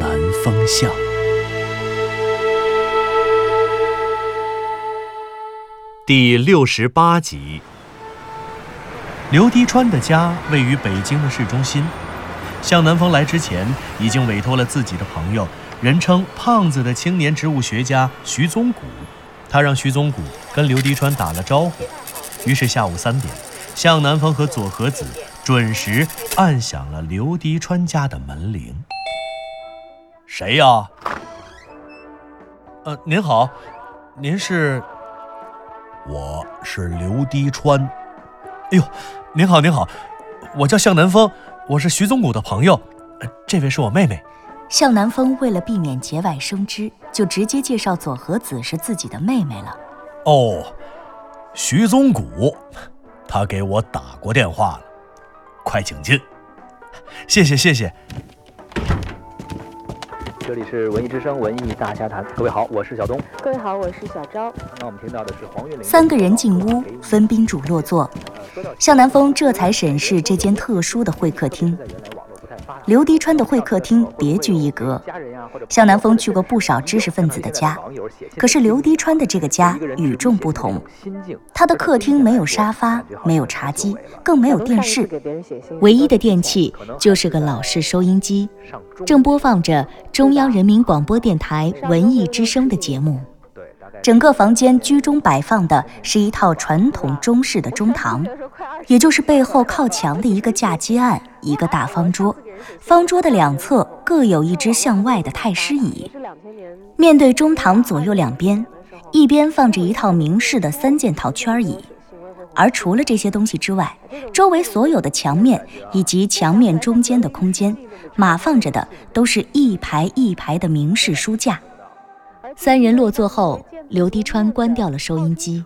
南风巷》。第六十八集。刘滴川的家位于北京的市中心。向南风来之前，已经委托了自己的朋友，人称“胖子”的青年植物学家徐宗谷。他让徐宗谷跟刘滴川打了招呼。于是下午三点，向南风和左和子准时按响了刘滴川家的门铃。谁呀？呃，您好，您是？我是刘滴川。哎呦，您好，您好，我叫向南风，我是徐宗谷的朋友，呃这位是我妹妹。向南风为了避免节外生枝，就直接介绍左和子是自己的妹妹了。哦，徐宗谷，他给我打过电话了，快请进。谢谢谢谢。这里是文艺之声文艺大家谈，各位好，我是小东。各位好，我是小昭。刚刚我们听到的是黄韵玲。三个人进屋，分宾主落座。向南风这才审视这间特殊的会客厅。刘迪川的会客厅别具一格。向南风去过不少知识分子的家，可是刘迪川的这个家与众不同。他的客厅没有沙发，没有茶几，更没有电视，唯一的电器就是个老式收音机，正播放着中央人民广播电台文艺之声的节目。整个房间居中摆放的是一套传统中式的中堂，也就是背后靠墙的一个架基案，一个大方桌，方桌的两侧各有一只向外的太师椅。面对中堂左右两边，一边放着一套明式的三件套圈椅，而除了这些东西之外，周围所有的墙面以及墙面中间的空间，码放着的都是一排一排的明式书架。三人落座后，刘滴川关掉了收音机。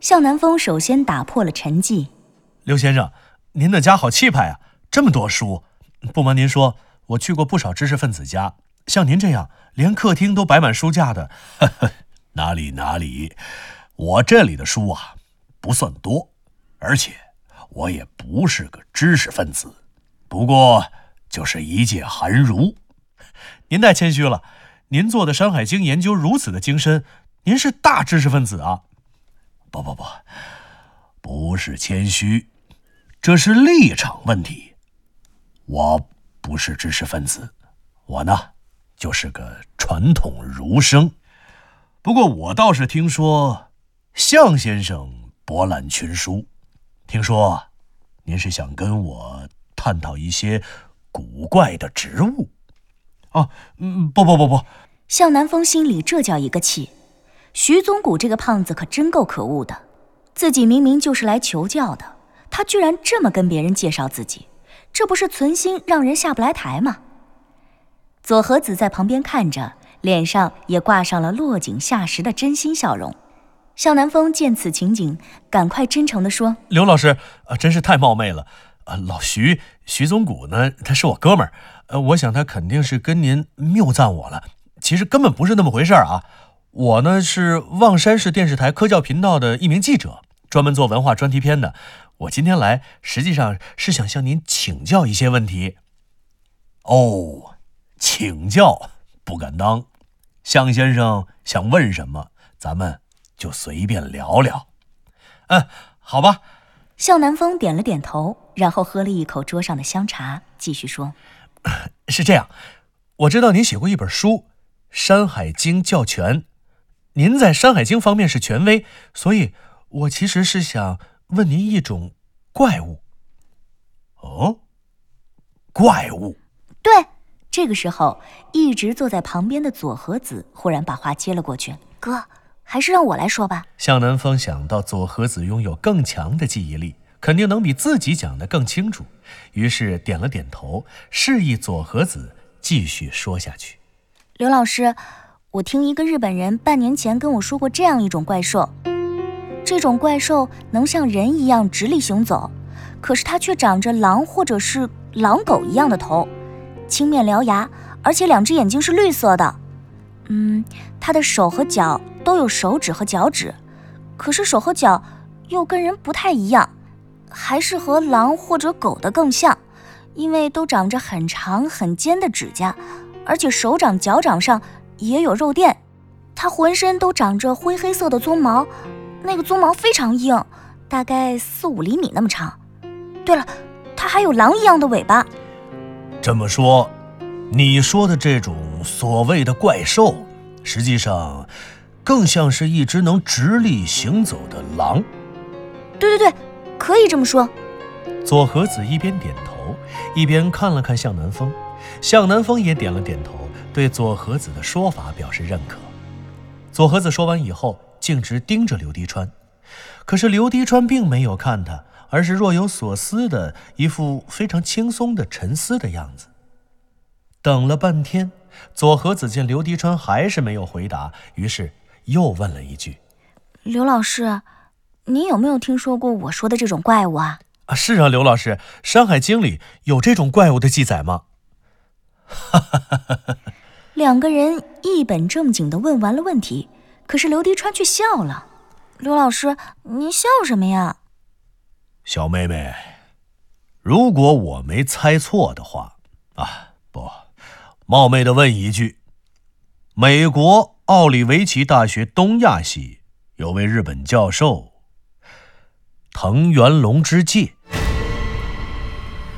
向南风首先打破了沉寂。刘先生，您的家好气派啊，这么多书。不瞒您说，我去过不少知识分子家，像您这样连客厅都摆满书架的，呵呵，哪里哪里。我这里的书啊，不算多，而且我也不是个知识分子，不过就是一介寒儒。您太谦虚了，您做的《山海经》研究如此的精深，您是大知识分子啊。不不不，不是谦虚，这是立场问题。我不是知识分子，我呢就是个传统儒生。不过我倒是听说，向先生博览群书，听说您是想跟我探讨一些古怪的植物。哦，嗯，不不不不，向南风心里这叫一个气。徐宗谷这个胖子可真够可恶的，自己明明就是来求教的，他居然这么跟别人介绍自己，这不是存心让人下不来台吗？左和子在旁边看着，脸上也挂上了落井下石的真心笑容。向南风见此情景，赶快真诚地说刘老师，啊，真是太冒昧了。啊，老徐，徐宗谷呢，他是我哥们儿，呃，我想他肯定是跟您谬赞我了。其实根本不是那么回事儿啊。我呢是望山市电视台科教频道的一名记者，专门做文化专题片的。我今天来，实际上是想向您请教一些问题。哦，请教不敢当。向先生想问什么，咱们就随便聊聊。嗯，好吧。向南风点了点头，然后喝了一口桌上的香茶，继续说：“ 是这样，我知道您写过一本书《山海经教全》。”您在《山海经》方面是权威，所以我其实是想问您一种怪物。哦，怪物。对，这个时候一直坐在旁边的左和子忽然把话接了过去：“哥，还是让我来说吧。”向南风想到左和子拥有更强的记忆力，肯定能比自己讲的更清楚，于是点了点头，示意左和子继续说下去。刘老师，我听一个日本人半年前跟我说过这样一种怪兽，这种怪兽能像人一样直立行走，可是它却长着狼或者是狼狗一样的头，青面獠牙，而且两只眼睛是绿色的。嗯，它的手和脚都有手指和脚趾，可是手和脚又跟人不太一样，还是和狼或者狗的更像，因为都长着很长很尖的指甲，而且手掌、脚掌上也有肉垫。它浑身都长着灰黑色的鬃毛，那个鬃毛非常硬，大概四五厘米那么长。对了，它还有狼一样的尾巴。这么说，你说的这种所谓的怪兽，实际上更像是一只能直立行走的狼。对对对，可以这么说。左和子一边点头，一边看了看向南风，向南风也点了点头，对左和子的说法表示认可。左和子说完以后，径直盯着刘迪川，可是刘迪川并没有看他，而是若有所思的一副非常轻松的沉思的样子。等了半天，左和子见刘迪川还是没有回答，于是又问了一句：“刘老师，您有没有听说过我说的这种怪物啊？”“啊，是啊，刘老师，《山海经》里有这种怪物的记载吗？”哈哈哈哈哈。两个人一本正经地问完了问题，可是刘迪川却笑了。刘老师，您笑什么呀？小妹妹，如果我没猜错的话，啊，不，冒昧的问一句，美国奥里维奇大学东亚系有位日本教授藤原龙之介，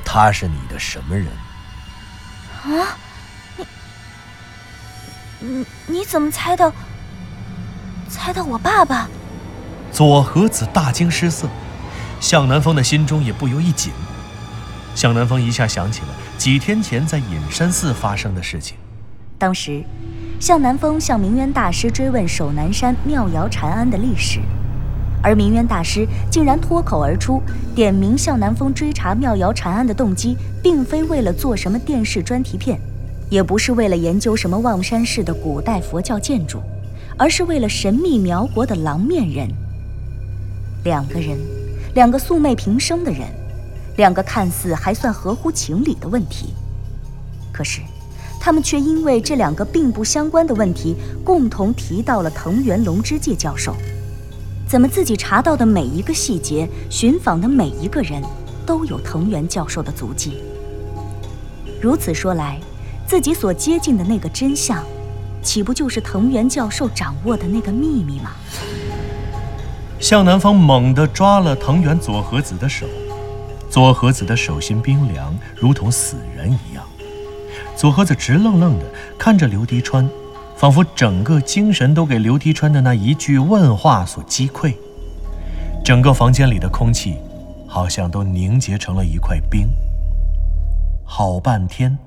他是你的什么人？啊？你你你怎么猜到？猜到我爸爸？左和子大惊失色，向南风的心中也不由一紧。向南风一下想起了几天前在隐山寺发生的事情。当时，向南风向明渊大师追问守南山妙瑶禅庵的历史，而明渊大师竟然脱口而出，点名向南风追查妙瑶禅案的动机，并非为了做什么电视专题片。也不是为了研究什么望山市的古代佛教建筑，而是为了神秘苗国的狼面人。两个人，两个素昧平生的人，两个看似还算合乎情理的问题，可是，他们却因为这两个并不相关的问题，共同提到了藤原龙之介教授。怎么自己查到的每一个细节，寻访的每一个人，都有藤原教授的足迹？如此说来。自己所接近的那个真相，岂不就是藤原教授掌握的那个秘密吗？向南风猛地抓了藤原佐和子的手，佐和子的手心冰凉，如同死人一样。佐和子直愣愣地看着刘迪川，仿佛整个精神都给刘迪川的那一句问话所击溃。整个房间里的空气，好像都凝结成了一块冰。好半天。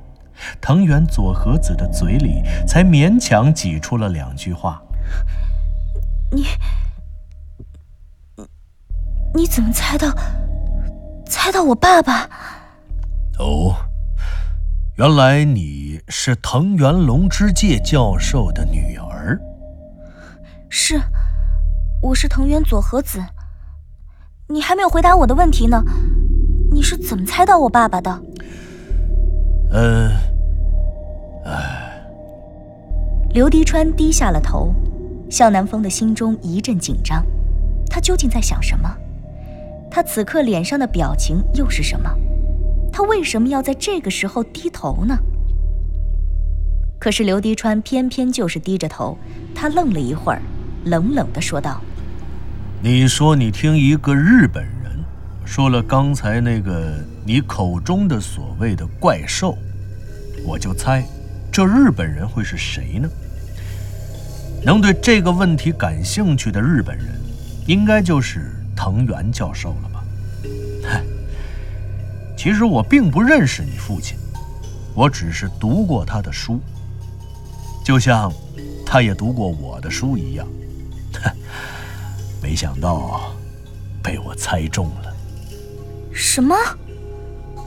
藤原佐和子的嘴里才勉强挤出了两句话：“你，你，你怎么猜到？猜到我爸爸？哦，原来你是藤原龙之介教授的女儿。是，我是藤原佐和子。你还没有回答我的问题呢，你是怎么猜到我爸爸的？”嗯，唉。刘迪川低下了头，向南风的心中一阵紧张。他究竟在想什么？他此刻脸上的表情又是什么？他为什么要在这个时候低头呢？可是刘迪川偏偏就是低着头。他愣了一会儿，冷冷的说道：“你说你听一个日本人。”说了刚才那个你口中的所谓的怪兽，我就猜，这日本人会是谁呢？能对这个问题感兴趣的日本人，应该就是藤原教授了？其实我并不认识你父亲，我只是读过他的书，就像他也读过我的书一样。没想到被我猜中了。什么？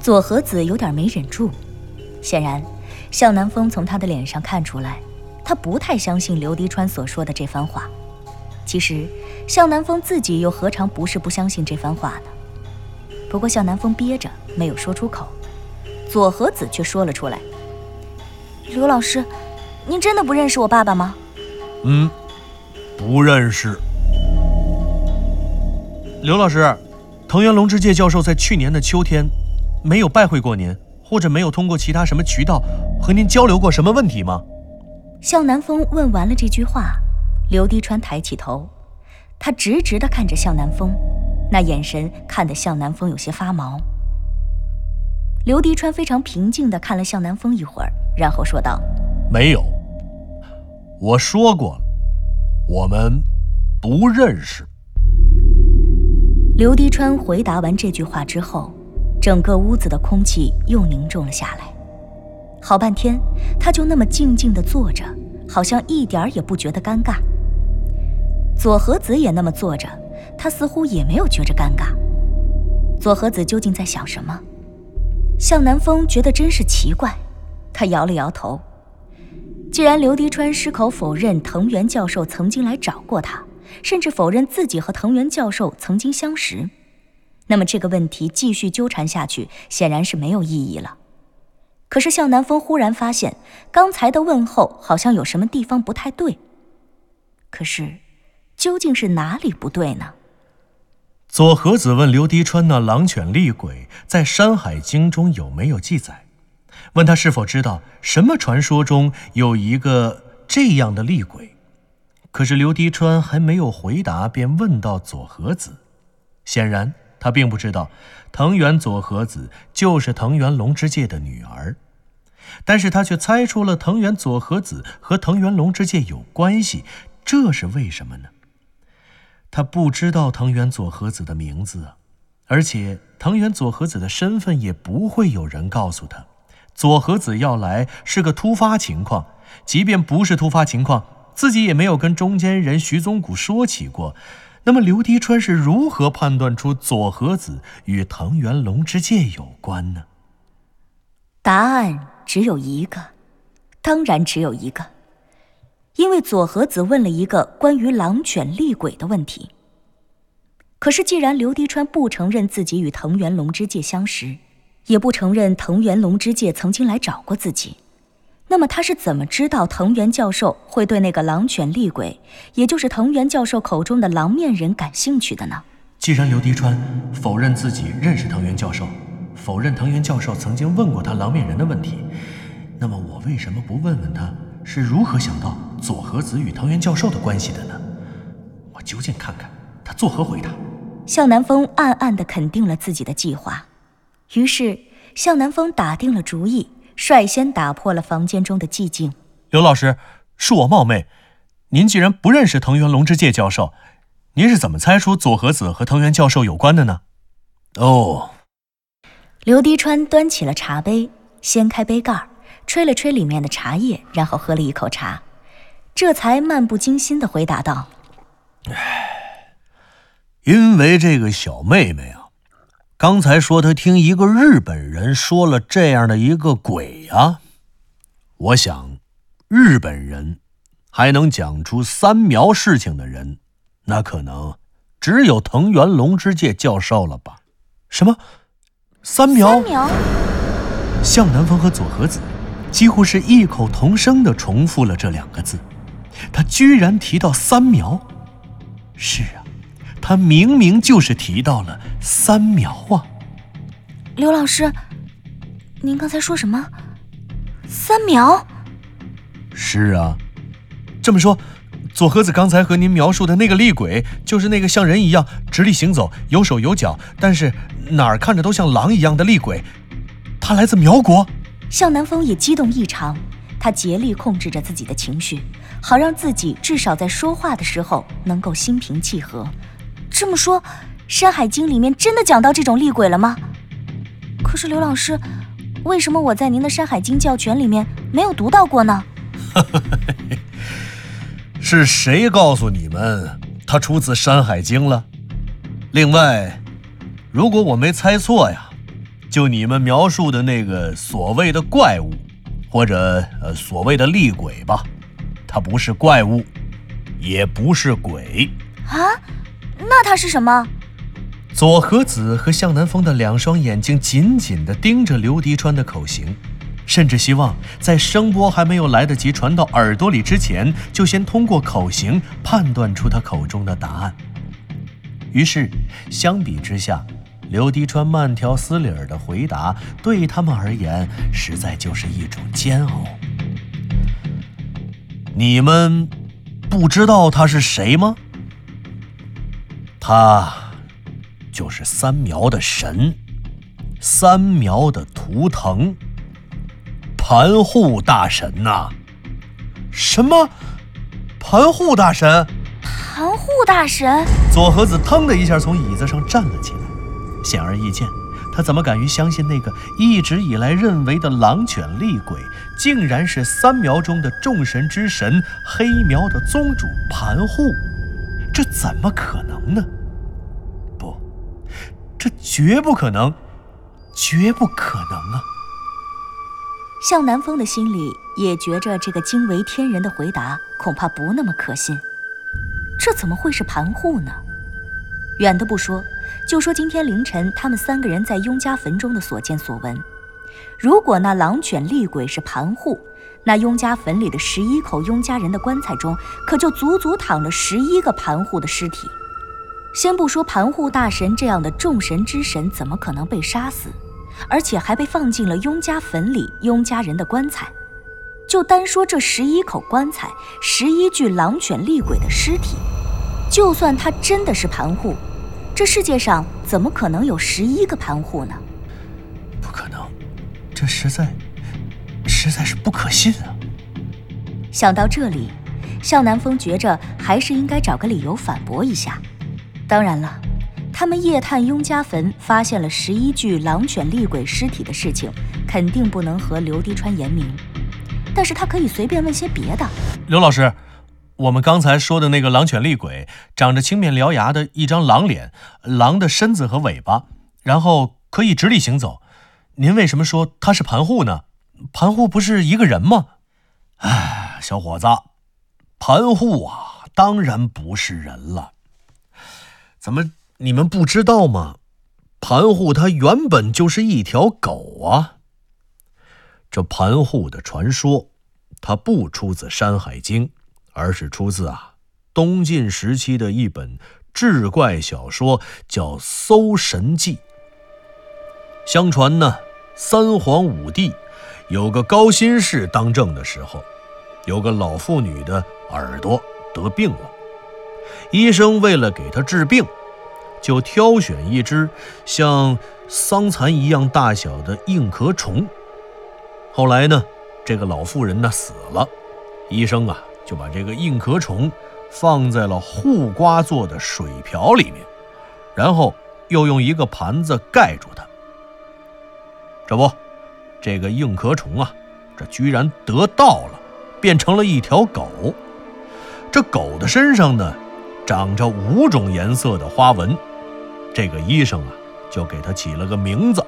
左和子有点没忍住。显然，向南风从他的脸上看出来，他不太相信刘迪川所说的这番话。其实，向南风自己又何尝不是不相信这番话呢？不过，向南风憋着没有说出口，左和子却说了出来：“刘老师，您真的不认识我爸爸吗？”“嗯，不认识。”刘老师，藤原龙之介教授在去年的秋天没有拜会过您，或者没有通过其他什么渠道和您交流过什么问题吗？向南风问完了这句话。刘迪川抬起头，他直直地看着向南风，那眼神看得向南风有些发毛。刘迪川非常平静地看了向南风一会儿，然后说道：“没有，我说过了，我们不认识。”刘迪川回答完这句话之后，整个屋子的空气又凝重了下来。好半天，他就那么静静地坐着，好像一点也不觉得尴尬。左和子也那么坐着，他似乎也没有觉着尴尬。左和子究竟在想什么？向南风觉得真是奇怪，他摇了摇头。既然刘迪川矢口否认藤原教授曾经来找过他，甚至否认自己和藤原教授曾经相识，那么这个问题继续纠缠下去显然是没有意义了。可是向南风忽然发现，刚才的问候好像有什么地方不太对。可是。究竟是哪里不对呢？左和子问刘迪川：“那狼犬厉鬼在《山海经》中有没有记载？”问他是否知道什么传说中有一个这样的厉鬼。可是刘迪川还没有回答，便问到左和子。显然他并不知道藤原左和子就是藤原龙之介的女儿，但是他却猜出了藤原左和子和藤原龙之介有关系，这是为什么呢？他不知道藤原佐和子的名字，而且藤原佐和子的身份也不会有人告诉他。佐和子要来是个突发情况，即便不是突发情况，自己也没有跟中间人徐宗谷说起过。那么刘迪川是如何判断出佐和子与藤原龙之介有关呢？答案只有一个，当然只有一个。因为左和子问了一个关于狼犬厉鬼的问题。可是，既然刘迪川不承认自己与藤原龙之介相识，也不承认藤原龙之介曾经来找过自己，那么他是怎么知道藤原教授会对那个狼犬厉鬼，也就是藤原教授口中的狼面人感兴趣的呢？既然刘迪川否认自己认识藤原教授，否认藤原教授曾经问过他狼面人的问题，那么我为什么不问问他？是如何想到佐和子与藤原教授的关系的呢？我究竟看看他作何回答。向南风暗暗地肯定了自己的计划，于是向南风打定了主意，率先打破了房间中的寂静。刘老师，恕我冒昧，您既然不认识藤原龙之介教授，您是怎么猜出佐和子和藤原教授有关的呢？哦，刘迪川端起了茶杯，掀开杯盖。吹了吹里面的茶叶，然后喝了一口茶，这才漫不经心的回答道：“唉，因为这个小妹妹啊，刚才说她听一个日本人说了这样的一个鬼啊，我想，日本人还能讲出三苗事情的人，那可能只有藤原龙之介教授了吧？什么？三苗？三苗？向南风和佐和子。”几乎是异口同声地重复了这两个字，他居然提到三苗。是啊，他明明就是提到了三苗啊。刘老师，您刚才说什么？三苗？是啊，这么说，左和子刚才和您描述的那个厉鬼，就是那个像人一样直立行走、有手有脚，但是哪儿看着都像狼一样的厉鬼，他来自苗国。向南风也激动异常，他竭力控制着自己的情绪，好让自己至少在说话的时候能够心平气和。这么说，《山海经》里面真的讲到这种厉鬼了吗？可是刘老师，为什么我在您的《山海经教全》里面没有读到过呢？是谁告诉你们它出自《山海经》了？另外，如果我没猜错呀。就你们描述的那个所谓的怪物，或者呃所谓的厉鬼吧，它不是怪物，也不是鬼啊，那它是什么？左和子和向南风的两双眼睛紧紧地盯着刘迪川的口型，甚至希望在声波还没有来得及传到耳朵里之前，就先通过口型判断出他口中的答案。于是，相比之下，刘迪川慢条斯理的回答对他们而言，实在就是一种煎熬。你们不知道他是谁吗？他。就是三苗的神，三苗的图腾，盘户大神呐！什么？盘户大神？盘户大神？左和子腾的一下从椅子上站了起来。显而易见，他怎么敢于相信那个一直以来认为的狼犬厉鬼，竟然是三苗中的众神之神黑苗的宗主盘户？这怎么可能呢？不这绝不可能，绝不可能啊！向南风的心里也觉着这个惊为天人的回答恐怕不那么可信。这怎么会是盘户呢？远的不说，就说今天凌晨他们三个人在雍家坟中的所见所闻，如果那狼犬厉鬼是盘户，那雍家坟里的十一口雍家人的棺材中，可就足足躺了十一个盘户的尸体。先不说盘户大神这样的众神之神怎么可能被杀死，而且还被放进了雍家坟里雍家人的棺材，就单说这十一口棺材，十一具狼犬厉鬼的尸体，就算他真的是盘户，这世界上怎么可能有十一个盘户呢？不可能，这实在，实在是不可信啊！想到这里，向南风觉着还是应该找个理由反驳一下。当然了，他们夜探雍家坟，发现了十一具狼犬厉鬼尸体的事情，肯定不能和刘迪川言明。但是他可以随便问些别的。刘老师，我们刚才说的那个狼犬厉鬼，长着青面獠牙的一张狼脸，狼的身子和尾巴，然后可以直立行走。您为什么说他是盘户呢？盘户不是一个人吗？哎，小伙子，盘户啊，当然不是人了。怎么你们不知道吗？盘户它原本就是一条狗啊。这盘户的传说，它不出自《山海经》，而是出自啊东晋时期的一本志怪小说，叫《搜神记》。相传呢，三皇五帝有个高辛氏当政的时候，有个老妇女的耳朵得病了。医生为了给他治病，就挑选一只像桑蚕一样大小的硬壳虫。后来呢，这个老妇人呢死了，医生啊就把这个硬壳虫放在了护瓜做的水瓢里面，然后又用一个盘子盖住它。这不，这个硬壳虫啊，这居然得到了，变成了一条狗。这狗的身上呢？长着五种颜色的花纹，这个医生啊，就给它起了个名字，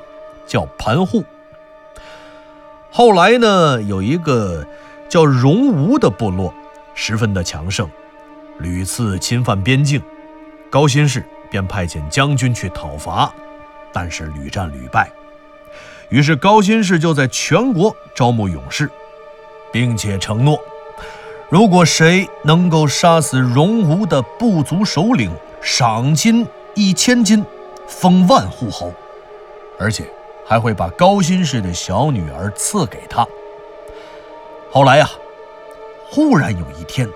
叫盘户。后来呢，有一个叫荣吴的部落，十分的强盛，屡次侵犯边境，高辛氏便派遣将军去讨伐，但是屡战屡败。于是高辛氏就在全国招募勇士，并且承诺。如果谁能够杀死荣吴的部族首领，赏金一千金，封万户侯，而且还会把高辛氏的小女儿赐给他。后来呀，忽然有一天，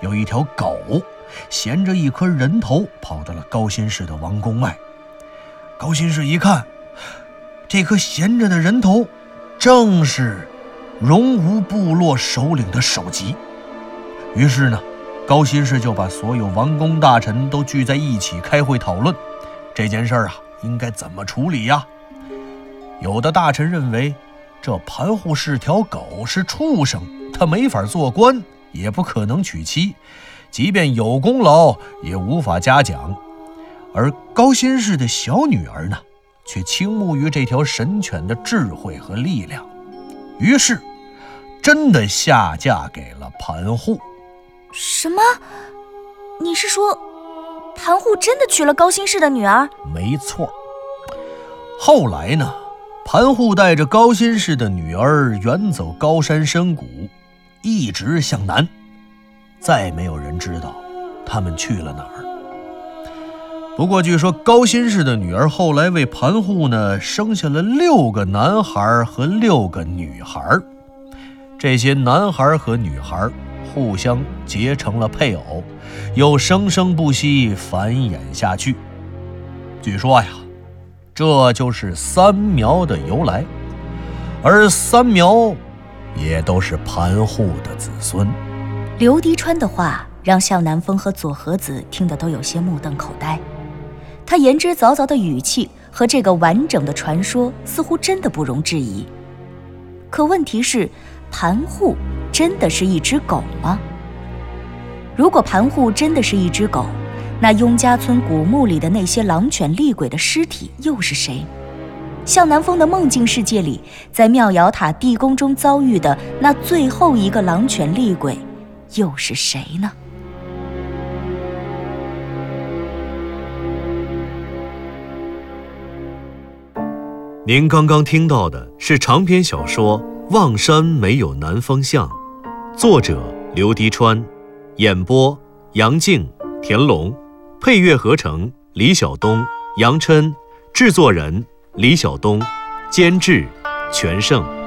有一条狗衔着一颗人头跑到了高辛氏的王宫外。高辛氏一看，这颗衔着的人头，正是荣吴部落首领的首级。于是呢，高辛氏就把所有王公大臣都聚在一起开会讨论这件事儿啊，应该怎么处理呀？有的大臣认为，这盘户是条狗，是畜生，他没法做官，也不可能娶妻，即便有功劳，也无法嘉奖。而高辛氏的小女儿呢，却倾慕于这条神犬的智慧和力量，于是。真的下嫁给了盘户。什么？你是说，盘户真的娶了高辛氏的女儿？没错。后来呢？盘户带着高辛氏的女儿远走高山深谷，一直向南，再没有人知道他们去了哪儿。不过，据说高辛氏的女儿后来为盘户呢生下了六个男孩和六个女孩，这些男孩和女孩互相结成了配偶，又生生不息繁衍下去。据说呀。这就是三苗的由来，而三苗也都是盘户的子孙。刘迪川的话让向南风和左和子听得都有些目瞪口呆。他言之凿凿的语气和这个完整的传说似乎真的不容置疑。可问题是，盘户真的是一只狗吗？如果盘户真的是一只狗，那雍家村古墓里的那些狼犬厉鬼的尸体又是谁？向南风的梦境世界里，在妙瑶塔地宫中遭遇的那最后一个狼犬厉鬼，又是谁呢？您刚刚听到的是长篇小说《望山没有南方向》，作者刘迪川，演播杨静、田龙。配乐合成：李晓东、杨琛，制作人：李晓东，监制：全胜。